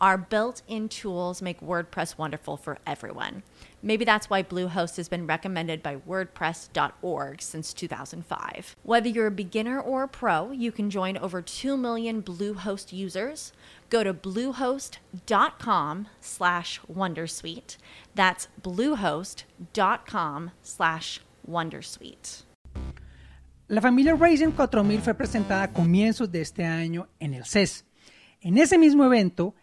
Our built in tools make WordPress wonderful for everyone. Maybe that's why Bluehost has been recommended by WordPress.org since 2005. Whether you're a beginner or a pro, you can join over 2 million Bluehost users. Go to bluehost.com slash Wondersuite. That's bluehost.com slash Wondersuite. La familia Ryzen 4000 fue presentada a comienzos de este año en el CES. En ese mismo evento,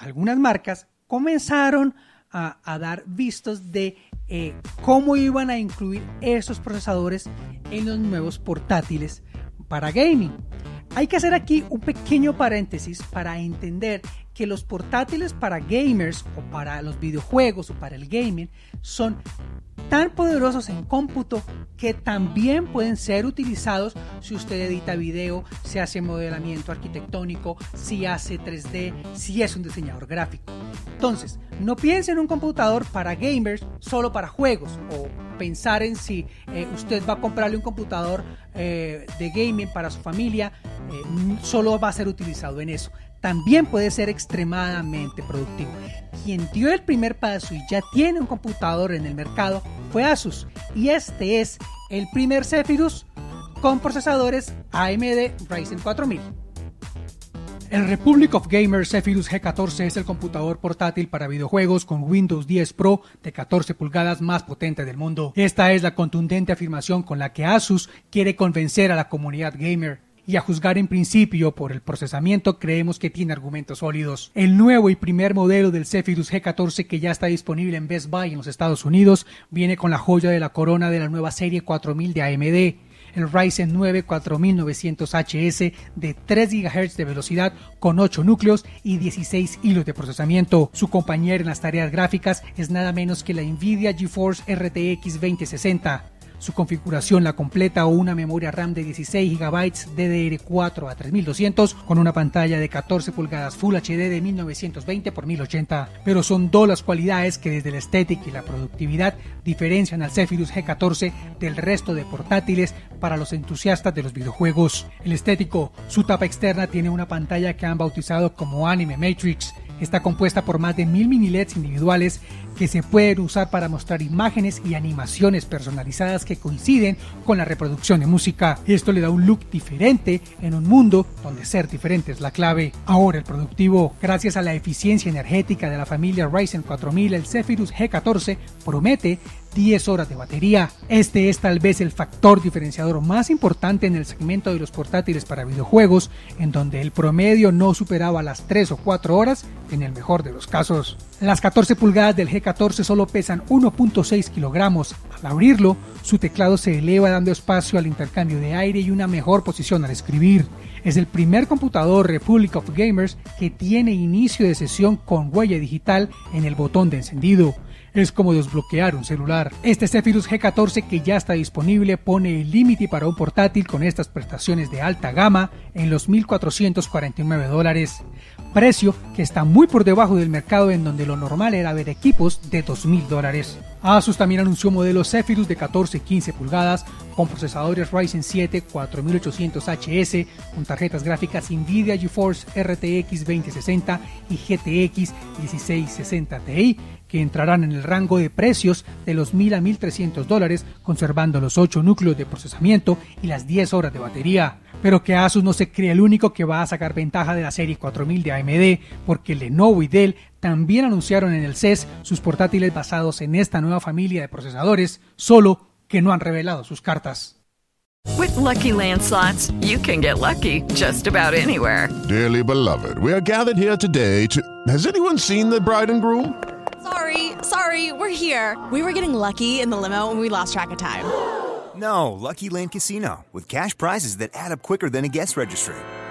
algunas marcas comenzaron a, dar vistos de eh, cómo iban a incluir esos procesadores en los nuevos portátiles para gaming. Hay que hacer aquí un pequeño paréntesis para entender que los portátiles para gamers o para los videojuegos o para el gaming son tan poderosos en cómputo que también pueden ser utilizados si usted edita video, si hace modelamiento arquitectónico, si hace 3D, si es un diseñador gráfico. Entonces, no piense en un computador para gamers solo para juegos o pensar en si eh, usted va a comprarle un computador eh, de gaming para su familia, eh, solo va a ser utilizado en eso también puede ser extremadamente productivo. Quien dio el primer paso y ya tiene un computador en el mercado fue Asus y este es el primer Zephyrus con procesadores AMD Ryzen 4000. El Republic of Gamers Zephyrus G14 es el computador portátil para videojuegos con Windows 10 Pro de 14 pulgadas más potente del mundo. Esta es la contundente afirmación con la que Asus quiere convencer a la comunidad gamer y a juzgar en principio por el procesamiento creemos que tiene argumentos sólidos. El nuevo y primer modelo del Zephyrus G14 que ya está disponible en Best Buy en los Estados Unidos viene con la joya de la corona de la nueva serie 4000 de AMD el Ryzen 9 4900HS de 3 GHz de velocidad con 8 núcleos y 16 hilos de procesamiento. Su compañera en las tareas gráficas es nada menos que la Nvidia GeForce RTX 2060 su configuración la completa o una memoria RAM de 16 GB DDR4 a 3200 con una pantalla de 14 pulgadas Full HD de 1920 x 1080. Pero son dos las cualidades que desde la estética y la productividad diferencian al Zephyrus G14 del resto de portátiles para los entusiastas de los videojuegos. El estético, su tapa externa tiene una pantalla que han bautizado como Anime Matrix Está compuesta por más de mil mini LEDs individuales que se pueden usar para mostrar imágenes y animaciones personalizadas que coinciden con la reproducción de música. Esto le da un look diferente en un mundo donde ser diferente es la clave. Ahora el productivo, gracias a la eficiencia energética de la familia Ryzen 4000, el Zephyrus G14 promete 10 horas de batería. Este es tal vez el factor diferenciador más importante en el segmento de los portátiles para videojuegos, en donde el promedio no superaba las 3 o 4 horas en el mejor de los casos. Las 14 pulgadas del G14 solo pesan 1.6 kilogramos. Al abrirlo, su teclado se eleva dando espacio al intercambio de aire y una mejor posición al escribir. Es el primer computador Republic of Gamers que tiene inicio de sesión con huella digital en el botón de encendido es como desbloquear un celular. Este Zephyrus G14 que ya está disponible pone el límite para un portátil con estas prestaciones de alta gama en los 1.449 dólares, precio que está muy por debajo del mercado en donde lo normal era ver equipos de 2.000 dólares. Asus también anunció modelos Zephyrus de 14 y 15 pulgadas con procesadores Ryzen 7 4800HS con tarjetas gráficas Nvidia GeForce RTX 2060 y GTX 1660 Ti que entrarán en el rango de precios de los 1000 a 1300 dólares, conservando los 8 núcleos de procesamiento y las 10 horas de batería. Pero que Asus no se cree el único que va a sacar ventaja de la serie 4000 de AMD, porque Lenovo y Dell también anunciaron en el CES sus portátiles basados en esta nueva familia de procesadores, solo que no han revelado sus cartas. With lucky landslots, you can get lucky just about anywhere. Dearly beloved, we are gathered here today to. Has anyone seen the bride and groom? Sorry, sorry, we're here. We were getting lucky in the limo and we lost track of time. No, Lucky Land Casino, with cash prizes that add up quicker than a guest registry.